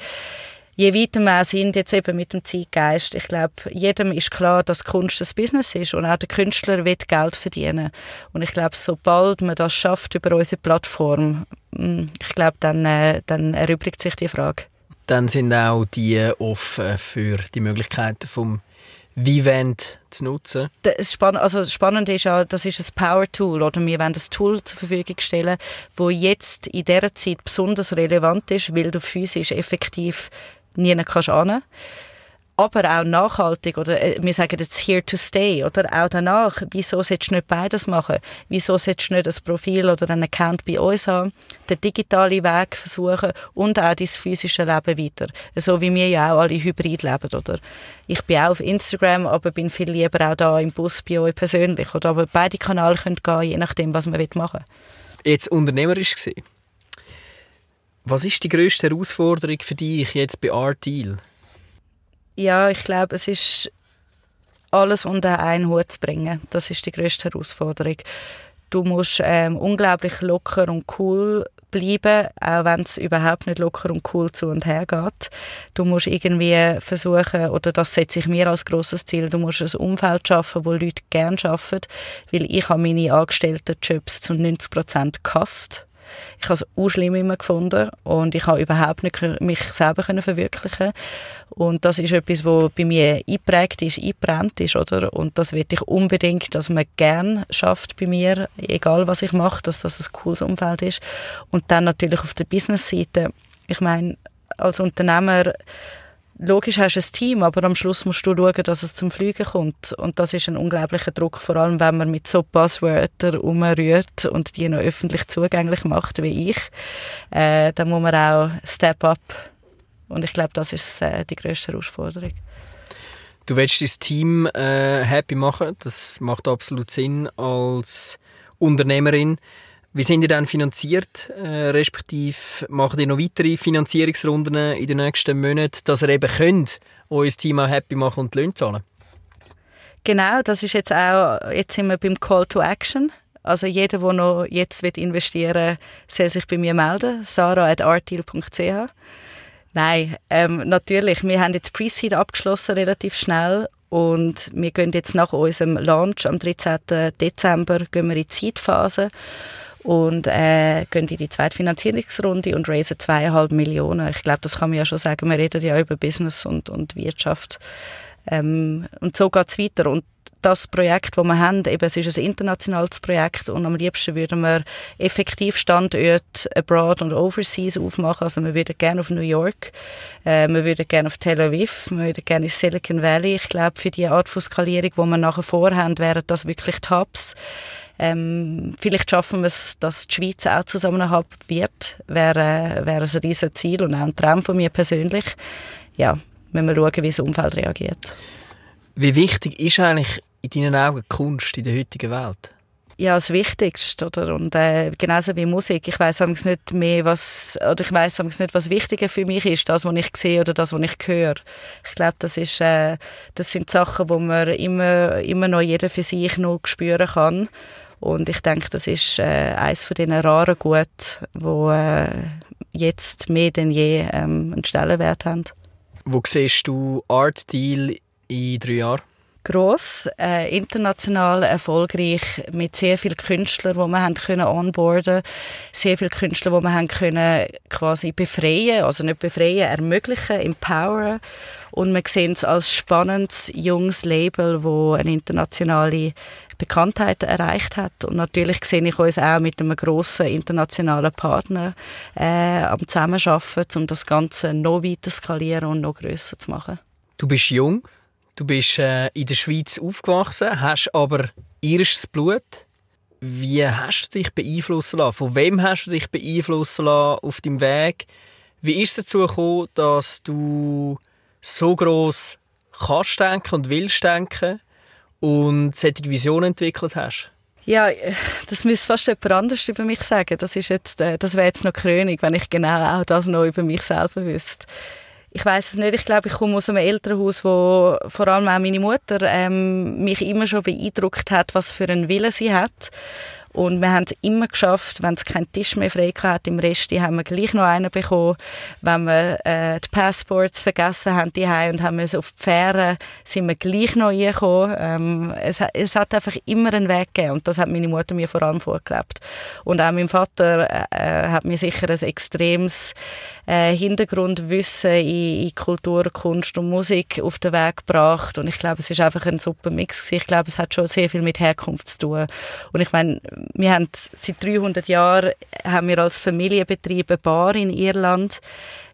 je weiter wir sind jetzt eben mit dem Zeitgeist, ich glaube, jedem ist klar, dass Kunst ein Business ist und auch der Künstler will Geld verdienen. Und ich glaube, sobald man das schafft über unsere Plattform, mm, ich glaube, dann, äh, dann erübrigt sich die Frage. Dann sind auch die offen für die Möglichkeiten vom Vivent zu nutzen? Das Spann also Spannende ist ja, das ist ein Power-Tool. Oder wir wollen ein Tool zur Verfügung stellen, das jetzt in dieser Zeit besonders relevant ist, weil du physisch effektiv nie kannst aber auch nachhaltig oder äh, wir sagen jetzt here to stay oder auch danach, wieso solltest du nicht beides machen? Wieso solltest du nicht ein Profil oder einen Account bei uns haben, den digitalen Weg versuchen und auch dein physische Leben weiter, so wie wir ja auch alle hybrid leben, oder? Ich bin auch auf Instagram, aber bin viel lieber auch da im Bus bei euch persönlich, oder? Aber beide Kanäle können gehen, je nachdem, was man machen will. Jetzt unternehmerisch gesehen, was ist die grösste Herausforderung für dich jetzt bei Art Deal? Ja, ich glaube, es ist alles unter einen Hut zu bringen. Das ist die größte Herausforderung. Du musst ähm, unglaublich locker und cool bleiben, auch wenn es überhaupt nicht locker und cool zu und her geht. Du musst irgendwie versuchen, oder das setze ich mir als großes Ziel, du musst ein Umfeld schaffen, wo Leute gerne arbeiten, weil ich habe meine angestellten Jobs zu 90 Prozent gehasst ich habe es auch schlimm immer gefunden und ich habe überhaupt nicht mich selber können verwirklichen und das ist etwas, was bei mir eingeprägt ist, eingebrannt ist, oder? Und das will ich unbedingt, dass man gern schafft bei mir, egal was ich mache, dass das ein cooles Umfeld ist. Und dann natürlich auf der Business-Seite, ich meine, als Unternehmer logisch hast du ein Team, aber am Schluss musst du schauen, dass es zum Fliegen kommt. Und das ist ein unglaublicher Druck, vor allem wenn man mit so Buzzwörtern umrührt und die noch öffentlich zugänglich macht wie ich. Äh, dann muss man auch Step Up. Und ich glaube, das ist äh, die grösste Herausforderung. Du willst dein Team äh, happy machen, das macht absolut Sinn als Unternehmerin. Wie sind ihr dann finanziert, äh, respektive macht ihr noch weitere Finanzierungsrunden in den nächsten Monaten, dass ihr eben könnt, euer Team auch happy machen und die Löhne zahlen? Genau, das ist jetzt auch, jetzt sind wir beim Call to Action. Also jeder, der noch jetzt investieren will, soll sich bei mir melden, sarah.artdeal.ch. Nein, ähm, natürlich, wir haben jetzt Pre-Seed abgeschlossen, relativ schnell und wir gehen jetzt nach unserem Launch am 13. Dezember gehen wir in die Zeitphase und äh, gehen in die zweite Finanzierungsrunde und raisen zweieinhalb Millionen. Ich glaube, das kann man ja schon sagen. Wir reden ja über Business und, und Wirtschaft. Ähm, und so geht es weiter. Und das Projekt, das wir haben, eben, es ist ein internationales Projekt und am liebsten würden wir effektiv Standorte abroad und overseas aufmachen. Also wir würden gerne auf New York, äh, wir würden gerne auf Tel Aviv, wir würden gerne in Silicon Valley. Ich glaube, für die Art von Skalierung, die wir nachher vorhaben, wären das wirklich die Hubs. Ähm, vielleicht schaffen wir es, dass die Schweiz auch zusammen ein Hub wird. Wäre, wäre ein riesiges Ziel und auch ein Traum von mir persönlich. Ja, müssen wir schauen, wie das Umfeld reagiert. Wie wichtig ist eigentlich in deinen Augen Kunst in der heutigen Welt? ja das Wichtigste oder und äh, genauso wie Musik ich weiß nicht mehr was oder ich weiß nicht was wichtiger für mich ist das was ich sehe oder das was ich höre ich glaube das ist äh, das sind Sachen wo man immer immer noch jeder für sich noch spüren kann und ich denke das ist äh, eines von den raren Gut wo äh, jetzt mehr denn je ähm, einen Stellenwert haben. Wo siehst du Art Deal in drei Jahren? Gross, äh, international erfolgreich mit sehr vielen Künstlern, die wir haben können onboarden, sehr viele Künstler, die wir haben können quasi befreien, also nicht befreien, ermöglichen, empoweren und wir sehen es als spannendes junges Label, wo eine internationale Bekanntheit erreicht hat und natürlich sehe ich uns auch mit einem großen internationalen Partner äh, am Zusammenarbeiten, um das Ganze noch weiter skalieren und noch größer zu machen. Du bist jung, Du bist äh, in der Schweiz aufgewachsen, hast aber irisches Blut. Wie hast du dich beeinflussen lassen? Von wem hast du dich beeinflussen lassen auf deinem Weg? Wie ist es dazu gekommen, dass du so gross kannst denken und willst denken und solche Visionen entwickelt hast? Ja, das müsste fast jemand anderes über mich sagen. Das, äh, das wäre jetzt noch König, wenn ich genau auch das noch über mich selber wüsste ich weiß es nicht. Ich glaube, ich komme aus einem Elternhaus, wo vor allem auch meine Mutter ähm, mich immer schon beeindruckt hat, was für einen Willen sie hat. Und wir haben es immer geschafft, wenn es keinen Tisch mehr frei hat im Rest, haben wir gleich noch einen bekommen. Wenn wir äh, die Passports vergessen haben die und haben wir auf die Fähre, sind wir gleich noch reingekommen. Ähm, es, es hat einfach immer einen Weg gegeben und das hat meine Mutter mir vor allem vorgelebt. Und auch mein Vater äh, hat mir sicher ein extremes äh, Hintergrundwissen in, in Kultur, Kunst und Musik auf den Weg gebracht. Und ich glaube, es ist einfach ein super Mix. Ich glaube, es hat schon sehr viel mit Herkunft zu tun. Und ich meine, wir haben seit 300 Jahren haben wir als Familienbetrieb eine Bar in Irland.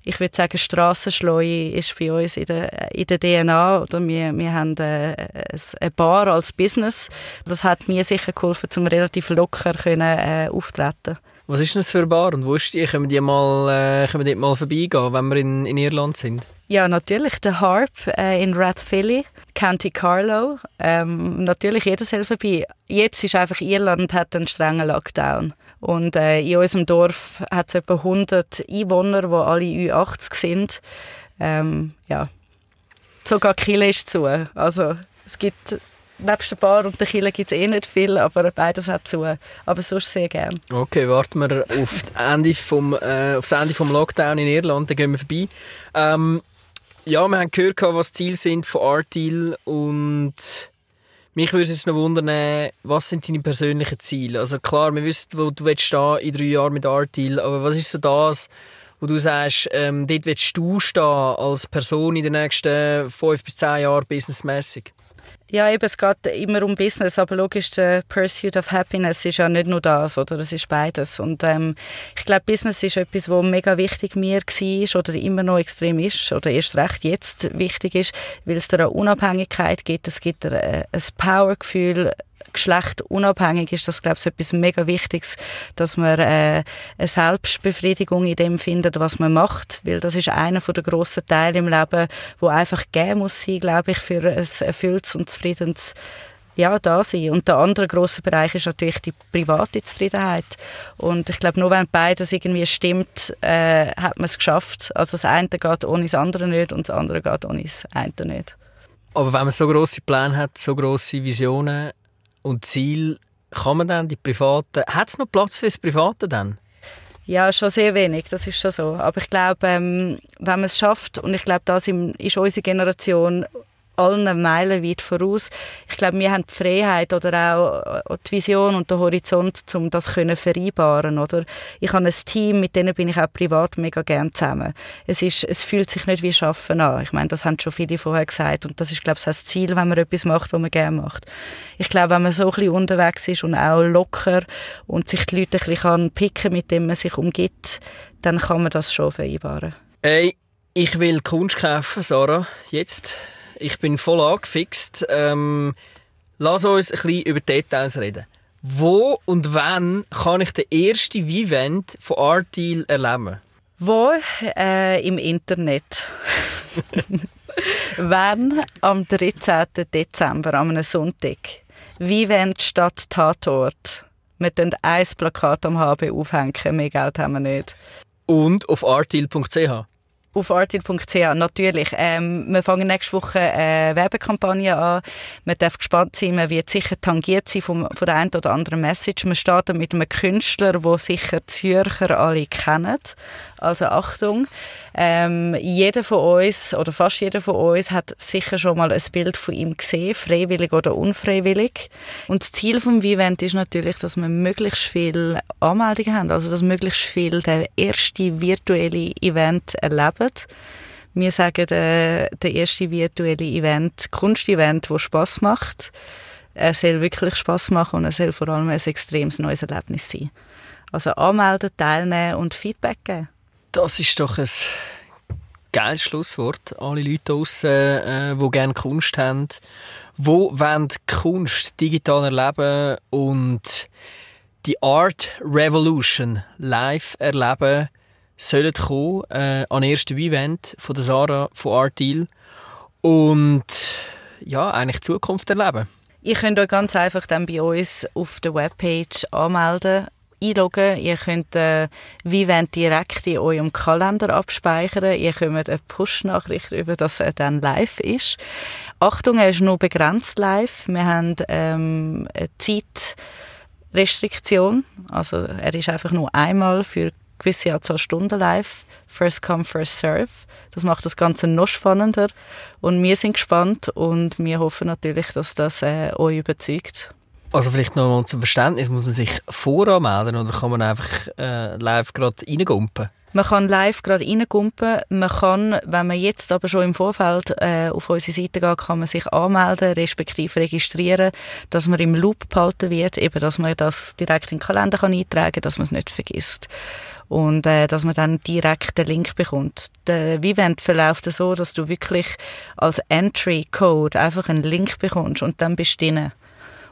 Ich würde sagen, Strassenschleu ist bei uns in der, in der DNA. Oder wir, wir haben eine, äh, eine Bar als Business. Das hat mir sicher geholfen, um relativ locker können, äh, auftreten was ist das für eine Bar und wo ist die? Können wir, die mal, äh, können wir dort mal vorbeigehen, wenn wir in, in Irland sind? Ja, natürlich. Der Harp äh, in Rathphilly, County Carlow. Ähm, natürlich jeder soll vorbei. Jetzt ist einfach Irland hat einen strengen Lockdown. Und äh, in unserem Dorf hat es etwa 100 Einwohner, die alle Ü80 sind. Ähm, ja. Sogar Kille ist zu. Also es gibt nebst der Bar und der Kille gibt es eh nicht viel, aber beides hat zu. Aber sonst sehr gerne. Okay, warten wir auf, Ende vom, äh, auf das Ende des Lockdown in Irland, dann gehen wir vorbei. Ähm, ja, wir haben gehört, was die Ziele sind von Artdeal und mich würde es jetzt noch wundern, was sind deine persönlichen Ziele? Also klar, wir wissen, wo du willst stehen in drei Jahren mit Artdeal, aber was ist so das, wo du sagst, ähm, dort willst du stehen als Person in den nächsten fünf bis zehn Jahren businessmäßig? Ja, eben, es geht immer um Business, aber logisch, der Pursuit of Happiness ist ja nicht nur das, oder? Es ist beides. Und ähm, ich glaube, Business ist etwas, was mega wichtig mir war oder immer noch extrem ist oder erst recht jetzt wichtig ist, weil es da eine Unabhängigkeit gibt, es gibt ein, ein Powergefühl, Geschlecht unabhängig ist das, glaube ich, etwas mega Wichtiges, dass man äh, eine Selbstbefriedigung in dem findet, was man macht, weil das ist einer der grossen Teile im Leben, wo einfach geben muss sein, glaube ich, für ein erfülltes und zufriedenes ja, da sein. Und der andere große Bereich ist natürlich die private Zufriedenheit. Und ich glaube, nur wenn beides irgendwie stimmt, äh, hat man es geschafft. Also das eine geht ohne das andere nicht und das andere geht ohne das eine nicht. Aber wenn man so große Pläne hat, so große Visionen, und Ziel, kann man dann die privaten, hat es noch Platz für das Private dann? Ja, schon sehr wenig, das ist schon so. Aber ich glaube, ähm, wenn man es schafft, und ich glaube, das ist unsere Generation allen meilenweit voraus. Ich glaube, wir haben die Freiheit oder auch äh, die Vision und den Horizont, um das zu vereinbaren. Oder? Ich habe ein Team, mit denen bin ich auch privat mega gerne zusammen. Es, ist, es fühlt sich nicht wie Schaffen an. Ich meine, das haben schon viele vorher gesagt und das ist, glaube ich, das Ziel, wenn man etwas macht, was man gerne macht. Ich glaube, wenn man so ein bisschen unterwegs ist und auch locker und sich die Leute ein bisschen picken mit dem man sich umgibt, dann kann man das schon vereinbaren. Hey, ich will Kunst kaufen, Sarah. Jetzt ich bin voll angefixt. Ähm, lass uns ein bisschen über Details reden. Wo und wann kann ich den ersten Vivent von Artdeal erleben? Wo? Äh, Im Internet. wann? Am 13. Dezember, am Sonntag. Vivent statt Tatort. Wir können ein Plakat am HB aufhängen, mehr Geld haben wir nicht. Und auf artdeal.ch? Auf artil.ch, natürlich. Ähm, wir fangen nächste Woche eine Werbekampagne an. Man darf gespannt sein, man wird sicher tangiert sein von, von der einen oder anderen Message. Man startet mit einem Künstler, der sicher Zürcher alle kennen. Also Achtung. Ähm, jeder von uns oder fast jeder von uns hat sicher schon mal ein Bild von ihm gesehen, freiwillig oder unfreiwillig. Und das Ziel vom Vivent ist natürlich, dass wir möglichst viele Anmeldungen haben, also dass möglichst viele der erste virtuelle Event erleben. Wir sagen, der, der erste virtuelle Event, Kunstevent, wo Spaß macht. Er soll wirklich Spaß machen und er soll vor allem ein extremes neues Erlebnis sein. Also anmelden, teilnehmen und Feedback geben. Das ist doch ein geiles Schlusswort. Alle Leute draussen, äh, die gerne Kunst haben, die wollen Kunst digital erleben und die Art Revolution live erleben, sollen kommen äh, an ersten Event von der Sarah von Art Deal und ja, eigentlich die Zukunft erleben. Ihr könnt euch ganz einfach dann bei uns auf der Webpage anmelden einloggen. Ihr könnt äh, Vivent direkt in eurem Kalender abspeichern. Ihr bekommt eine Push-Nachricht über, dass er dann live ist. Achtung, er ist nur begrenzt live. Wir haben ähm, eine Zeitrestriktion. Also er ist einfach nur einmal für gewisse Anzahl Stunden live. First come, first serve. Das macht das Ganze noch spannender. Und wir sind gespannt und wir hoffen natürlich, dass das äh, euch überzeugt. Also vielleicht noch mal zum Verständnis, muss man sich voranmelden oder kann man einfach äh, live gerade reingumpen? Man kann live gerade reingumpen. Man kann, wenn man jetzt aber schon im Vorfeld äh, auf unsere Seite geht, kann man sich anmelden, respektive registrieren, dass man im Loop behalten wird, eben, dass man das direkt in den Kalender kann eintragen kann, dass man es nicht vergisst. Und äh, dass man dann direkt den Link bekommt. Der Vivent verläuft so, dass du wirklich als Entry-Code einfach einen Link bekommst und dann bist du drin.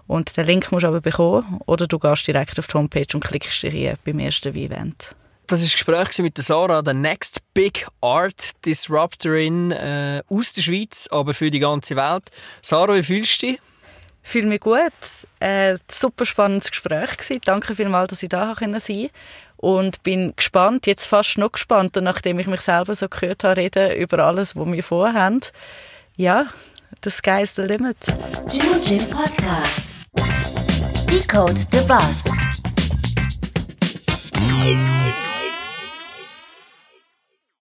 Und den Link musst du aber bekommen oder du gehst direkt auf die Homepage und klickst dich hier beim ersten Event. Das war ein Gespräch mit Sarah, der Next Big Art Disruptorin äh, aus der Schweiz, aber für die ganze Welt. Sarah, wie fühlst du dich? Ich fühle mich gut. Äh, super spannendes Gespräch gewesen. Danke vielmals, dass ich da sein konnte. Und bin gespannt, jetzt fast noch gespannter, nachdem ich mich selber so gehört habe, reden über alles, was wir vorhaben. Ja, the sky's the limit. Jim Jim Podcast. Decode the Buzz.